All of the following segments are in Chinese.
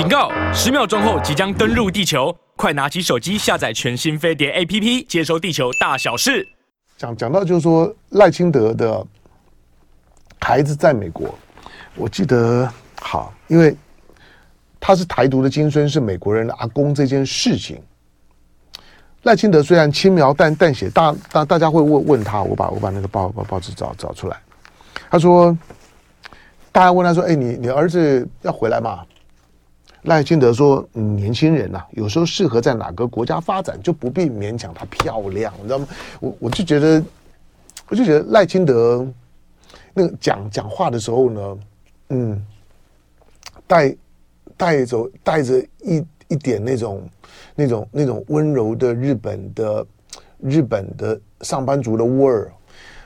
警告！十秒钟后即将登陆地球，快拿起手机下载全新飞碟 APP，接收地球大小事。讲讲到就是说赖清德的孩子在美国，我记得好，因为他是台独的金孙，是美国人的阿公这件事情。赖清德虽然轻描淡淡写，大大大家会问问他，我把我把那个报报报纸找找出来，他说。大家问他说：“哎，你你儿子要回来吗？”赖清德说：“年轻人呐，有时候适合在哪个国家发展，就不必勉强他漂亮，你知道吗？”我我就觉得，我就觉得赖清德那个讲讲话的时候呢，嗯，带带着带着一一点那种那种那种温柔的日本的日本的上班族的味儿，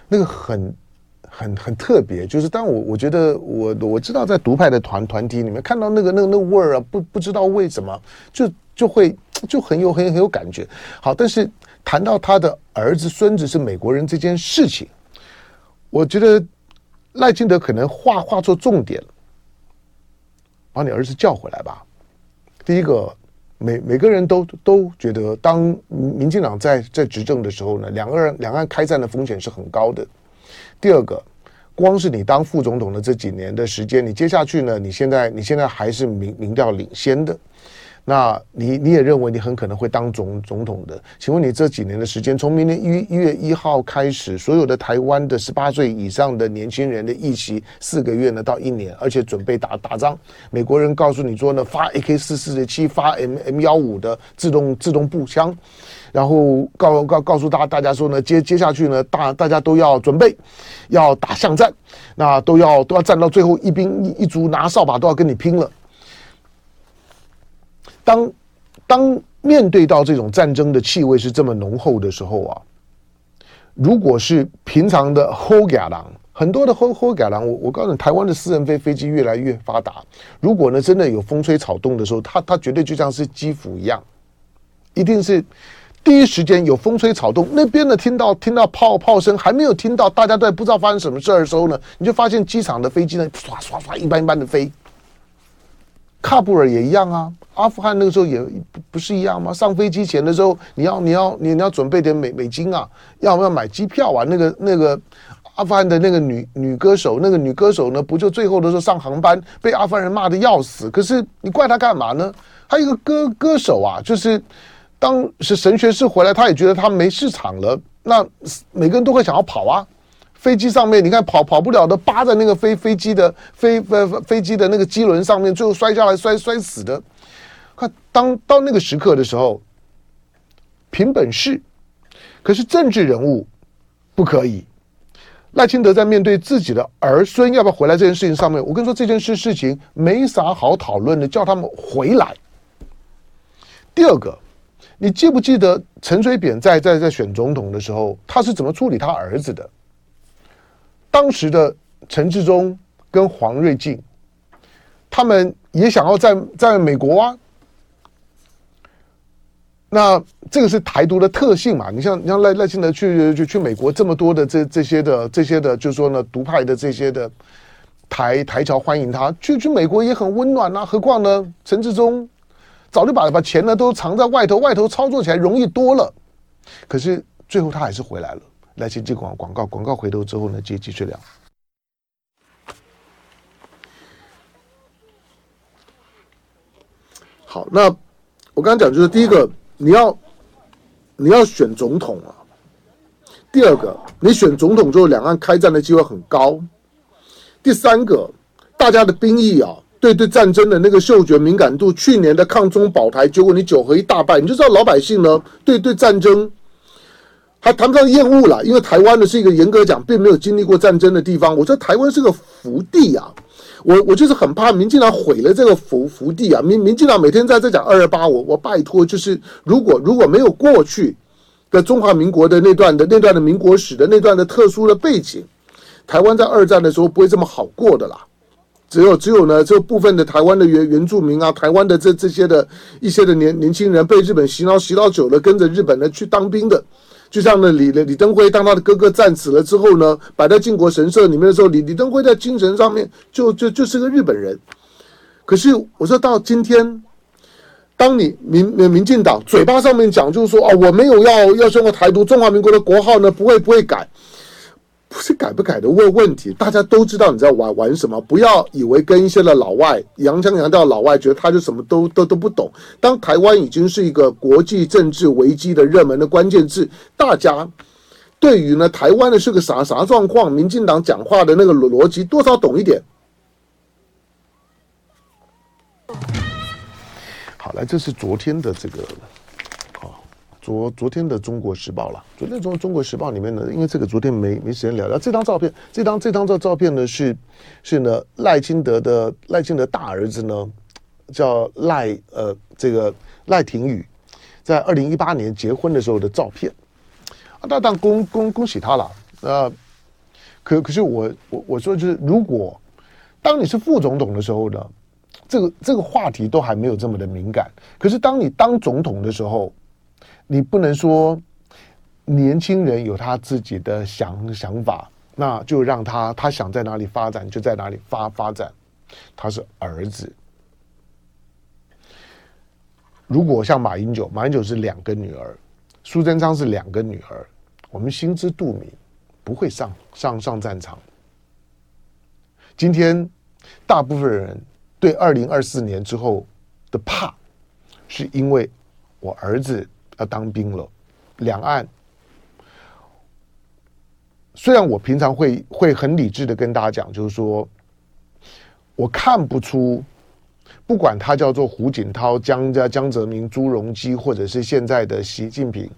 那个很。很很特别，就是当我我觉得我我知道在独派的团团体里面看到那个那个那味儿啊，不不知道为什么就就会就很有很很有感觉。好，但是谈到他的儿子孙子是美国人这件事情，我觉得赖清德可能画画错重点，把你儿子叫回来吧。第一个，每每个人都都觉得，当民进党在在执政的时候呢，两个人两岸开战的风险是很高的。第二个，光是你当副总统的这几年的时间，你接下去呢？你现在你现在还是民民调领先的，那你你也认为你很可能会当总总统的？请问你这几年的时间，从明年一一月一号开始，所有的台湾的十八岁以上的年轻人的役期四个月呢到一年，而且准备打打仗。美国人告诉你说呢，发 AK 四四七，发 M M 幺五的自动自动步枪。然后告告告诉大大家说呢，接接下去呢，大大家都要准备，要打巷战，那都要都要战到最后一兵一卒拿扫把都要跟你拼了。当当面对到这种战争的气味是这么浓厚的时候啊，如果是平常的后甲狼，很多的后后甲狼，我我告诉你，台湾的私人飞飞机越来越发达，如果呢真的有风吹草动的时候，它它绝对就像是基辅一样，一定是。第一时间有风吹草动，那边呢听到听到炮炮声，还没有听到，大家都还不知道发生什么事儿的时候呢，你就发现机场的飞机呢唰唰唰一般一般的飞。喀布尔也一样啊，阿富汗那个时候也不是一样吗？上飞机前的时候，你要你要你你要准备点美美金啊，要不要买机票啊？那个那个阿富汗的那个女女歌手，那个女歌手呢，不就最后的时候上航班被阿富汗人骂的要死？可是你怪他干嘛呢？还有一个歌歌手啊，就是。当是神学士回来，他也觉得他没市场了。那每个人都会想要跑啊，飞机上面你看跑跑不了的，扒在那个飞飞机的飞飞飞机的那个机轮上面，最后摔下来摔摔死的。看当到那个时刻的时候，凭本事，可是政治人物不可以。赖清德在面对自己的儿孙要不要回来这件事情上面，我跟你说这件事事情没啥好讨论的，叫他们回来。第二个。你记不记得陈水扁在在在选总统的时候，他是怎么处理他儿子的？当时的陈志忠跟黄瑞进，他们也想要在在美国啊。那这个是台独的特性嘛？你像你像赖赖清德去去去美国这么多的这这些的这些的，就是说呢，独派的这些的台台侨欢迎他去去美国也很温暖啊。何况呢，陈志忠。早就把把钱呢都藏在外头，外头操作起来容易多了。可是最后他还是回来了。来，先接广广告，广告回头之后呢，接继续聊。好，那我刚刚讲就是第一个，你要你要选总统啊。第二个，你选总统之后，两岸开战的机会很高。第三个，大家的兵役啊。对对，战争的那个嗅觉敏感度，去年的抗中保台，结果你九合一大败，你就知道老百姓呢，对对战争还谈不上厌恶了，因为台湾呢是一个严格讲并没有经历过战争的地方。我说台湾是个福地啊，我我就是很怕民进党毁了这个福福地啊。民民进党每天在这讲二二八，我我拜托，就是如果如果没有过去的中华民国的那段的那段的民国史的那段的特殊的背景，台湾在二战的时候不会这么好过的啦。只有只有呢，这部分的台湾的原原住民啊，台湾的这这些的一些的年年轻人被日本洗脑洗脑久了，跟着日本人去当兵的，就像呢李李登辉当他的哥哥战死了之后呢，摆在靖国神社里面的时候，李李登辉在精神上面就就就是个日本人。可是我说到今天，当你民民进党嘴巴上面讲，就是说啊，我没有要要宣布台独中华民国的国号呢，不会不会改。不是改不改的问问题，大家都知道你在玩玩什么。不要以为跟一些的老外洋腔洋调老外，觉得他就什么都都都不懂。当台湾已经是一个国际政治危机的热门的关键字，大家对于呢台湾的是个啥啥状况，民进党讲话的那个逻辑多少懂一点。好了，这是昨天的这个。昨昨天的《中国时报》了，昨天中《中国时报》里面呢，因为这个昨天没没时间聊聊这张照片，这张这张照照片呢是是呢赖清德的赖清德大儿子呢叫赖呃这个赖廷宇，在二零一八年结婚的时候的照片。啊，当然恭恭恭喜他了。那，可可是我我我说就是如果当你是副总统的时候呢，这个这个话题都还没有这么的敏感，可是当你当总统的时候。你不能说年轻人有他自己的想想法，那就让他他想在哪里发展就在哪里发发展。他是儿子，如果像马英九，马英九是两个女儿，苏贞昌是两个女儿，我们心知肚明，不会上上上战场。今天大部分人对二零二四年之后的怕，是因为我儿子。要当兵了，两岸虽然我平常会会很理智的跟大家讲，就是说，我看不出，不管他叫做胡锦涛、江家、江泽民、朱镕基，或者是现在的习近平，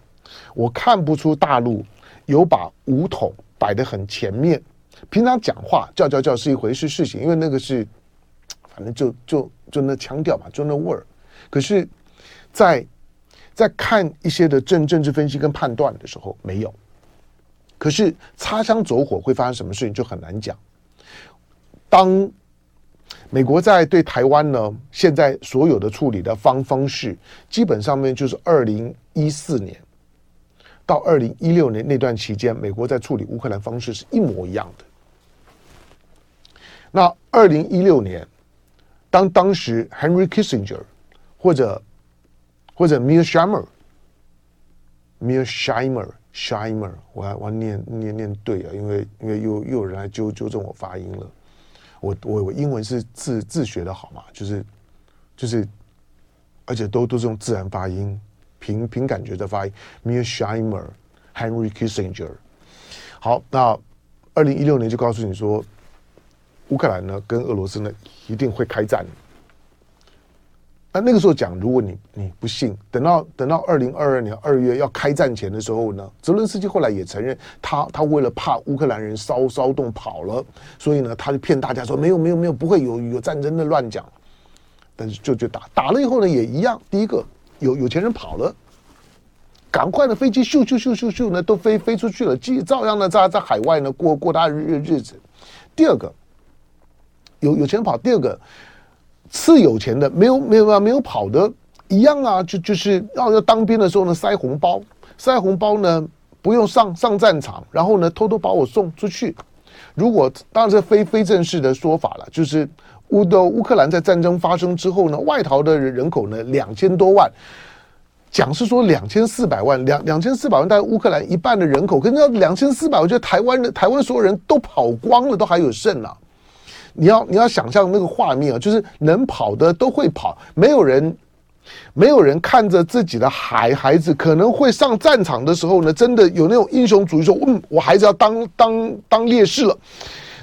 我看不出大陆有把武统摆得很前面。平常讲话叫叫叫是一回事事情，因为那个是，反正就就就那腔调嘛，就那味儿。可是，在在看一些的政政治分析跟判断的时候，没有。可是擦枪走火会发生什么事情就很难讲。当美国在对台湾呢，现在所有的处理的方方式，基本上面就是二零一四年到二零一六年那段期间，美国在处理乌克兰方式是一模一样的。那二零一六年，当当时 Henry Kissinger 或者或者 Mearsheimer，Mearsheimer，Sheimer，我还我还念念念对啊，因为因为又又有人来纠纠正我发音了。我我我英文是自自学的好嘛，就是就是，而且都都是用自然发音，凭凭感觉的发音。Mearsheimer，Henry Kissinger。好，那二零一六年就告诉你说，乌克兰呢跟俄罗斯呢一定会开战。那那个时候讲，如果你你不信，等到等到二零二二年二月要开战前的时候呢，泽伦斯基后来也承认他，他为了怕乌克兰人骚骚动跑了，所以呢，他就骗大家说没有没有没有不会有有战争的乱讲，但是就就打打了以后呢，也一样，第一个有有钱人跑了，赶快的飞机咻咻咻咻咻呢都飞飞出去了，机照样呢在在海外呢过过大日日日子。第二个有有钱人跑，第二个。次有钱的没有没有啊没有跑的一样啊，就就是要要当兵的时候呢塞红包，塞红包呢不用上上战场，然后呢偷偷把我送出去。如果当然是非非正式的说法了，就是乌的乌克兰在战争发生之后呢，外逃的人人口呢两千多万，讲是说两千四百万，两两千四百万大概乌克兰一半的人口，可是那两千四百万，我觉得台湾的台湾所有人都跑光了，都还有剩啊。你要你要想象那个画面啊，就是能跑的都会跑，没有人，没有人看着自己的孩孩子可能会上战场的时候呢，真的有那种英雄主义说，嗯，我孩子要当当当烈士了，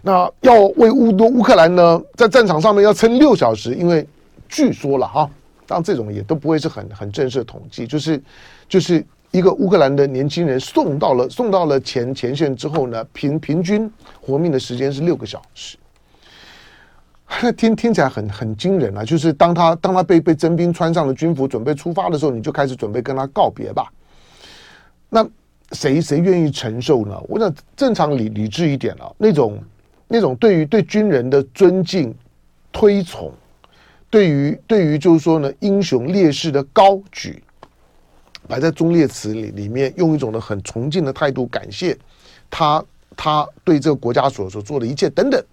那要为乌多乌克兰呢，在战场上面要撑六小时，因为据说了哈，当这种也都不会是很很正式的统计，就是就是一个乌克兰的年轻人送到了送到了前前线之后呢，平平均活命的时间是六个小时。听听起来很很惊人啊！就是当他当他被被征兵穿上了军服准备出发的时候，你就开始准备跟他告别吧。那谁谁愿意承受呢？我想正常理理智一点啊，那种那种对于对军人的尊敬推崇，对于对于就是说呢英雄烈士的高举，摆在忠烈祠里里面，用一种的很崇敬的态度感谢他他对这个国家所所做的一切等等。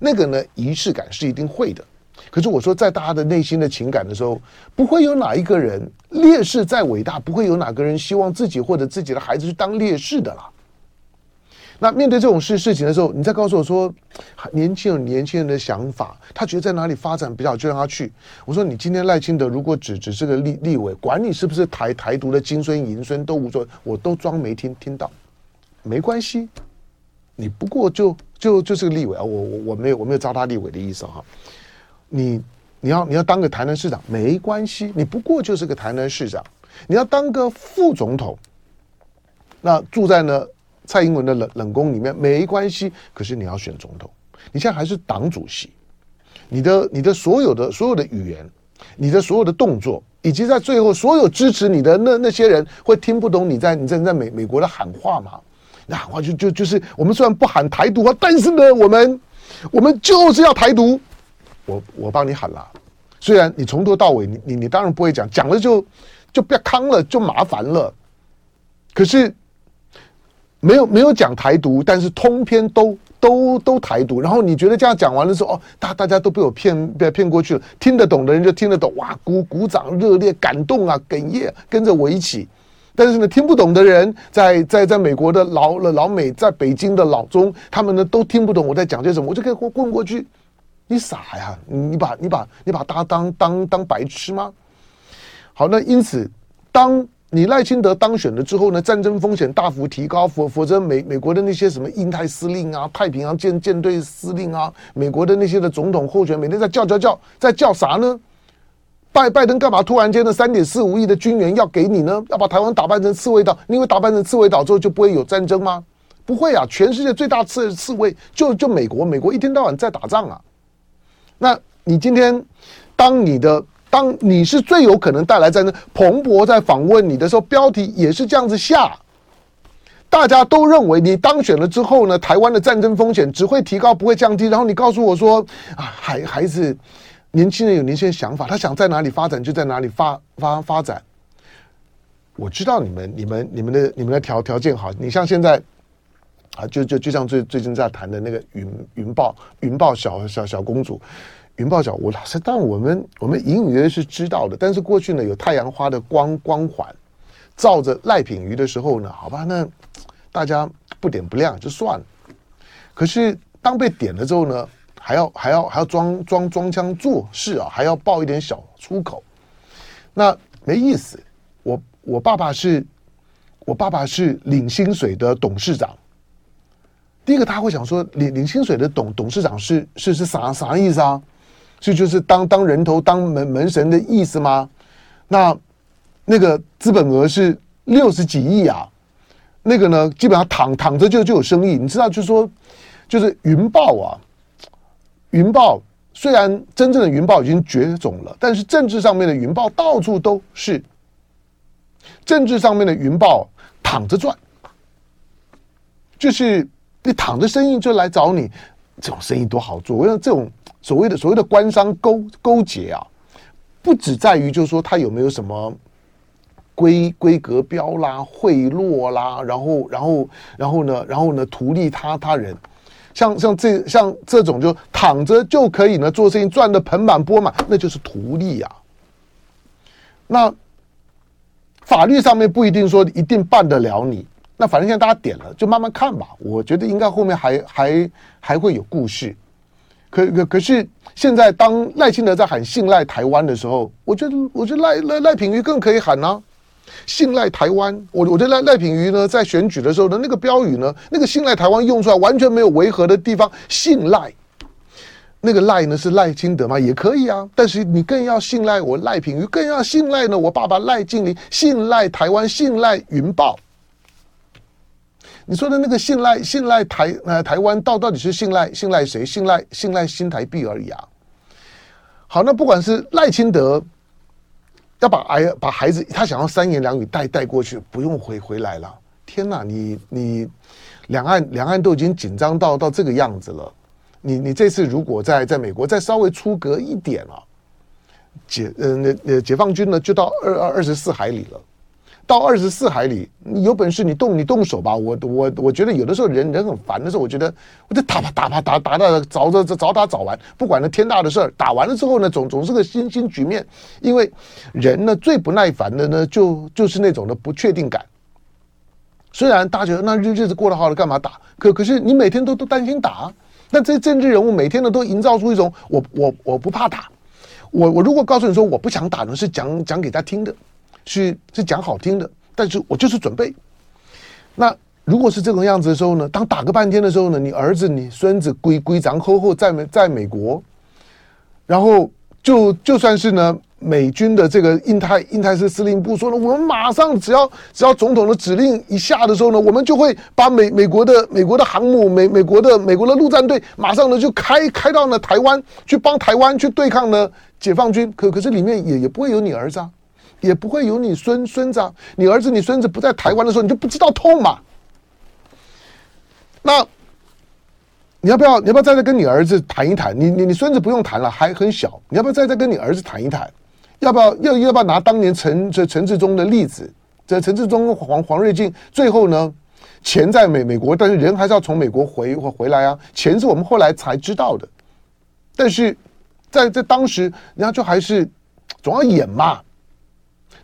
那个呢，仪式感是一定会的。可是我说，在大家的内心的情感的时候，不会有哪一个人烈士再伟大，不会有哪个人希望自己或者自己的孩子去当烈士的啦。那面对这种事事情的时候，你再告诉我说，年轻人年轻人的想法，他觉得在哪里发展比较好，就让他去。我说，你今天赖清德如果只只是个立立委，管你是不是台台独的金孙银孙都无所谓，我都装没听听到，没关系。你不过就就就是个立委啊，我我我没有我没有招他立委的意思哈。你你要你要当个台南市长没关系，你不过就是个台南市长。你要当个副总统，那住在呢？蔡英文的冷冷宫里面没关系，可是你要选总统，你现在还是党主席，你的你的所有的所有的语言，你的所有的动作，以及在最后所有支持你的那那些人会听不懂你在你在在美美国的喊话吗？那我就就就是我们虽然不喊台独啊，但是呢，我们我们就是要台独，我我帮你喊了，虽然你从头到尾你你你当然不会讲，讲了就就不要康了，就麻烦了，可是。没有没有讲台独，但是通篇都都都台独。然后你觉得这样讲完了之后，哦，大大家都被我骗被骗过去了。听得懂的人就听得懂，哇，鼓鼓掌热烈感动啊，哽咽，跟着我一起。但是呢，听不懂的人，在在在美国的老了老美，在北京的老中，他们呢都听不懂我在讲些什么，我就可以混混过去。你傻呀？你把你把你把他当当当白痴吗？好，那因此当。你赖清德当选了之后呢，战争风险大幅提高，否否则美美国的那些什么印太司令啊、太平洋舰舰队司令啊，美国的那些的总统候选每天在叫叫叫，在叫啥呢？拜拜登干嘛突然间的三点四五亿的军援要给你呢？要把台湾打扮成刺猬岛？你以为打扮成刺猬岛之后就不会有战争吗？不会啊，全世界最大刺刺猬就就美国，美国一天到晚在打仗啊。那你今天当你的。当你是最有可能带来战争，彭博在访问你的时候，标题也是这样子下，大家都认为你当选了之后呢，台湾的战争风险只会提高，不会降低。然后你告诉我说，啊，孩孩子，年轻人有年轻人想法，他想在哪里发展就在哪里发发发展。我知道你们、你们、你们的、你们的条条件好，你像现在啊，就就就像最最近在谈的那个云云豹云豹小小小公主。云豹小屋，是当然我们我们隐隐约约是知道的，但是过去呢，有太阳花的光光环照着赖品鱼的时候呢，好吧，那大家不点不亮就算了。可是当被点了之后呢，还要还要还要装装装腔作势啊，还要爆一点小粗口，那没意思。我我爸爸是，我爸爸是领薪水的董事长。第一个他会想说，领领薪水的董董事长是是是啥啥意思啊？是，就是当当人头当门门神的意思吗？那那个资本额是六十几亿啊，那个呢，基本上躺躺着就就有生意。你知道，就是说，就是云豹啊，云豹虽然真正的云豹已经绝种了，但是政治上面的云豹到处都是，政治上面的云豹躺着赚，就是你躺着生意就来找你，这种生意多好做。我想这种。所谓的所谓的官商勾勾结啊，不只在于就是说他有没有什么规规格标啦、贿赂啦，然后然后然后呢，然后呢图利他他人，像像这像这种就躺着就可以呢做生意赚得盆满钵满，那就是图利呀。那法律上面不一定说一定办得了你，那反正现在大家点了，就慢慢看吧。我觉得应该后面还还还会有故事。可可可是，现在当赖清德在喊信赖台湾的时候，我觉得我觉得赖赖赖品妤更可以喊呢、信赖台湾。我我觉得赖赖品妤呢，在选举的时候的那个标语呢，那个信赖台湾用出来完全没有违和的地方。信赖那个赖呢是赖清德吗？也可以啊，但是你更要信赖我赖品妤，更要信赖呢我爸爸赖静林，信赖台湾，信赖云豹。你说的那个信赖信赖台呃台湾到到底是信赖信赖谁？信赖信赖新台币而已啊。好，那不管是赖清德要把孩把孩子，他想要三言两语带带过去，不用回回来了。天哪，你你两岸两岸都已经紧张到到这个样子了。你你这次如果在在美国再稍微出格一点啊，解呃那那解放军呢就到二二二十四海里了。到二十四海里，你有本事你动你动手吧。我我我觉得有的时候人人很烦的时候，我觉得我就打吧打吧打打到早早早打早完，不管那天大的事儿，打完了之后呢，总总是个新新局面。因为人呢最不耐烦的呢，就就是那种的不确定感。虽然大家觉得那日日子过得好了，干嘛打？可可是你每天都都担心打。那这些政治人物每天呢都营造出一种我我我不怕打。我我如果告诉你说我不想打呢，是讲讲给他听的。去是讲好听的，但是我就是准备。那如果是这种样子的时候呢？当打个半天的时候呢？你儿子、你孙子归归长后后在美在美国，然后就就算是呢，美军的这个印太印太司司令部说呢，我们马上只要只要总统的指令一下的时候呢，我们就会把美美国的美国的航母、美美国的美国的陆战队马上呢就开开到了台湾去帮台湾去对抗呢解放军。可可是里面也也不会有你儿子啊。也不会有你孙孙子啊，你儿子、你孙子不在台湾的时候，你就不知道痛嘛。那你要不要？你要不要再再跟你儿子谈一谈？你你你孙子不用谈了，还很小。你要不要再再跟你儿子谈一谈？要不要要要不要拿当年陈这陈志忠的例子？这陈志忠黄黄瑞进最后呢，钱在美美国，但是人还是要从美国回回来啊。钱是我们后来才知道的，但是在在当时，人家就还是总要演嘛。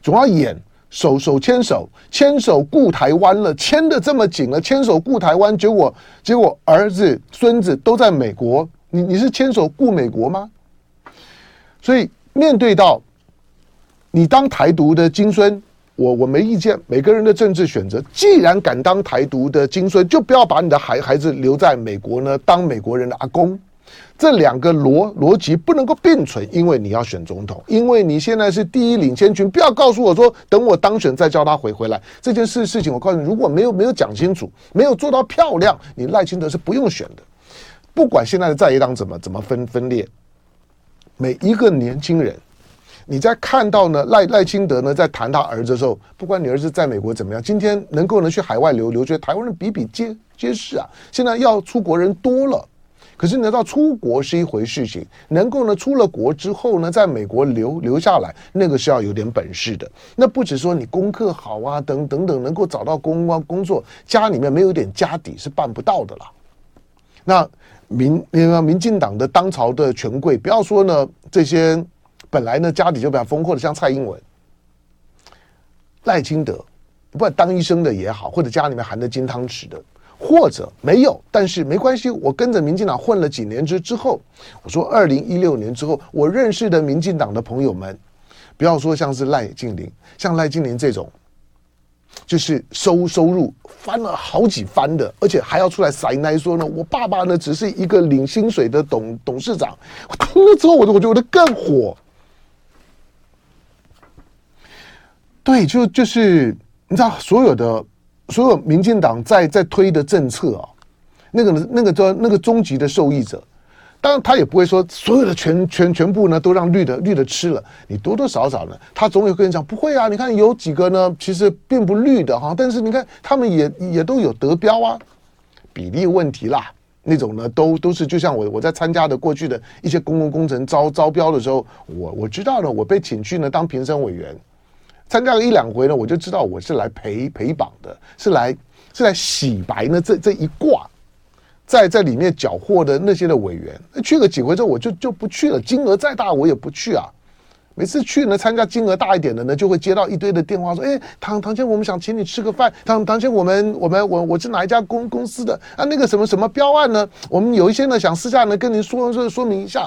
总要演手手牵手牵手顾台湾了，牵得这么紧了，牵手顾台湾，结果结果儿子孙子都在美国，你你是牵手顾美国吗？所以面对到你当台独的金孙，我我没意见，每个人的政治选择，既然敢当台独的金孙，就不要把你的孩孩子留在美国呢，当美国人的阿公。这两个逻逻辑不能够并存，因为你要选总统，因为你现在是第一领先军。不要告诉我说，等我当选再叫他回回来。这件事事情，我告诉你，如果没有没有讲清楚，没有做到漂亮，你赖清德是不用选的。不管现在的在野党怎么怎么分分裂，每一个年轻人，你在看到呢赖赖清德呢在谈他儿子的时候，不管你儿子在美国怎么样，今天能够能去海外留留学，台湾人比比皆皆是啊。现在要出国人多了。可是你知道出国是一回事情，能够呢出了国之后呢，在美国留留下来，那个是要有点本事的。那不止说你功课好啊，等等等，能够找到工啊工作，家里面没有点家底是办不到的啦。那民那个民进党的当朝的权贵，不要说呢这些本来呢家底就比较丰厚的，像蔡英文、赖清德，不管当医生的也好，或者家里面含着金汤匙的。或者没有，但是没关系。我跟着民进党混了几年之之后，我说二零一六年之后，我认识的民进党的朋友们，不要说像是赖静玲，像赖静玲这种，就是收收入翻了好几番的，而且还要出来塞奶说呢，我爸爸呢只是一个领薪水的董董事长。我听了之后，我就我觉得更火。对，就就是你知道所有的。所有民进党在在推的政策啊，那个那个叫那个终极的受益者，当然他也不会说所有的全全全部呢都让绿的绿的吃了，你多多少少呢，他总有个人讲不会啊，你看有几个呢其实并不绿的哈，但是你看他们也也都有得标啊，比例问题啦，那种呢都都是就像我我在参加的过去的一些公共工程招招标的时候，我我知道呢，我被请去呢当评审委员。参加了一两回呢，我就知道我是来陪陪绑的，是来是来洗白呢这这一挂，在在里面缴获的那些的委员，那去了几回之后，我就就不去了。金额再大我也不去啊。每次去呢，参加金额大一点的呢，就会接到一堆的电话说：“哎，唐唐先，我们想请你吃个饭。唐唐先，我们我们我我是哪一家公公司的啊？那个什么什么标案呢？我们有一些呢，想私下呢跟您说说说明一下。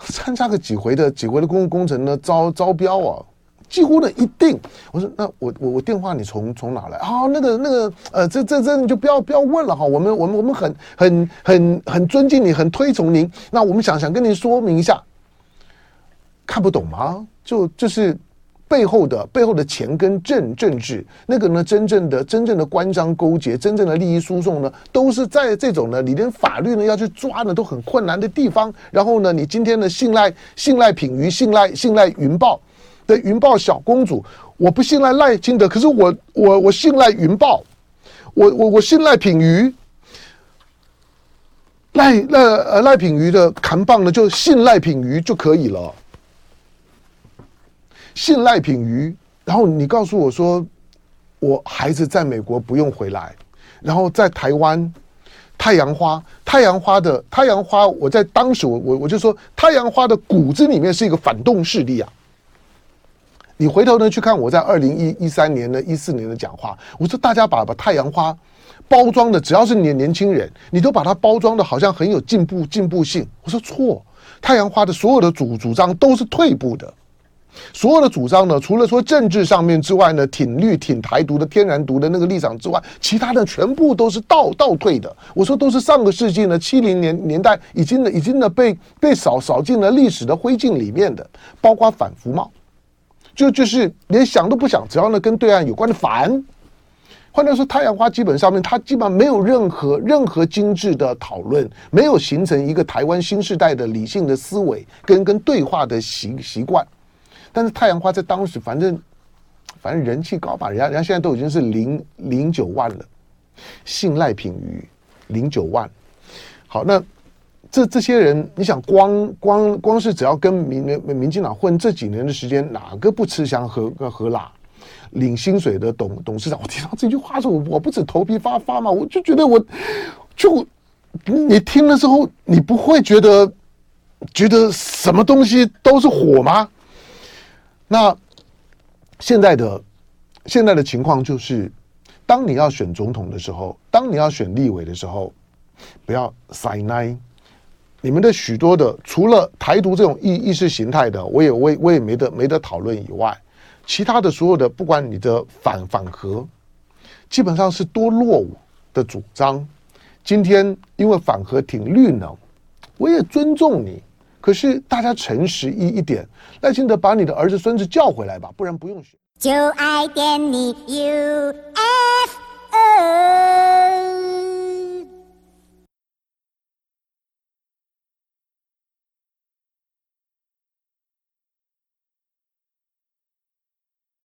参加个几回的几回的公共工程呢，招招标啊。”几乎呢一定，我说那我我我电话你从从哪来啊？那个那个呃，这这这你就不要不要问了哈。我们我们我们很很很很尊敬你，很推崇您。那我们想想跟您说明一下，看不懂吗？就就是背后的背后的钱跟政政治那个呢，真正的真正的官商勾结，真正的利益输送呢，都是在这种呢，你连法律呢要去抓呢都很困难的地方。然后呢，你今天的信赖信赖品妤，信赖信赖云豹。的云豹小公主，我不信赖赖金德，可是我我我信赖云豹，我我我信赖品鱼，赖赖呃赖品鱼的扛棒呢，就信赖品鱼就可以了。信赖品鱼然后你告诉我说，我孩子在美国不用回来，然后在台湾，太阳花，太阳花的太阳花，我在当时我我我就说，太阳花的骨子里面是一个反动势力啊。你回头呢去看我在二零一一三年的一四年的讲话，我说大家把把太阳花包装的，只要是年年轻人，你都把它包装的好像很有进步进步性。我说错，太阳花的所有的主主张都是退步的。所有的主张呢，除了说政治上面之外呢，挺绿、挺台独的天然独的那个立场之外，其他的全部都是倒倒退的。我说都是上个世纪呢七零年年代已经呢已经呢被被扫扫进了历史的灰烬里面的，包括反服贸，就就是连想都不想，只要呢跟对岸有关的烦。换句话说，太阳花基本上面它基本上没有任何任何精致的讨论，没有形成一个台湾新时代的理性的思维跟跟对话的习习惯。但是太阳花在当时，反正反正人气高吧，人家人家现在都已经是零零九万了，信赖品于零九万。好，那这这些人，你想光光光是只要跟民民民进党混这几年的时间，哪个不吃香喝喝辣？领薪水的董董事长，我听到这句话的时候，我不止头皮发发嘛，我就觉得我就你听了之后，你不会觉得觉得什么东西都是火吗？那现在的现在的情况就是，当你要选总统的时候，当你要选立委的时候，不要塞奶。你们的许多的，除了台独这种意意识形态的，我也我我也没得没得讨论以外，其他的所有的，不管你的反反核，基本上是多落伍的主张。今天因为反核挺绿能，我也尊重你。可是大家诚实一一点，赖清德把你的儿子孙子叫回来吧，不然不用选。就爱点你 UFO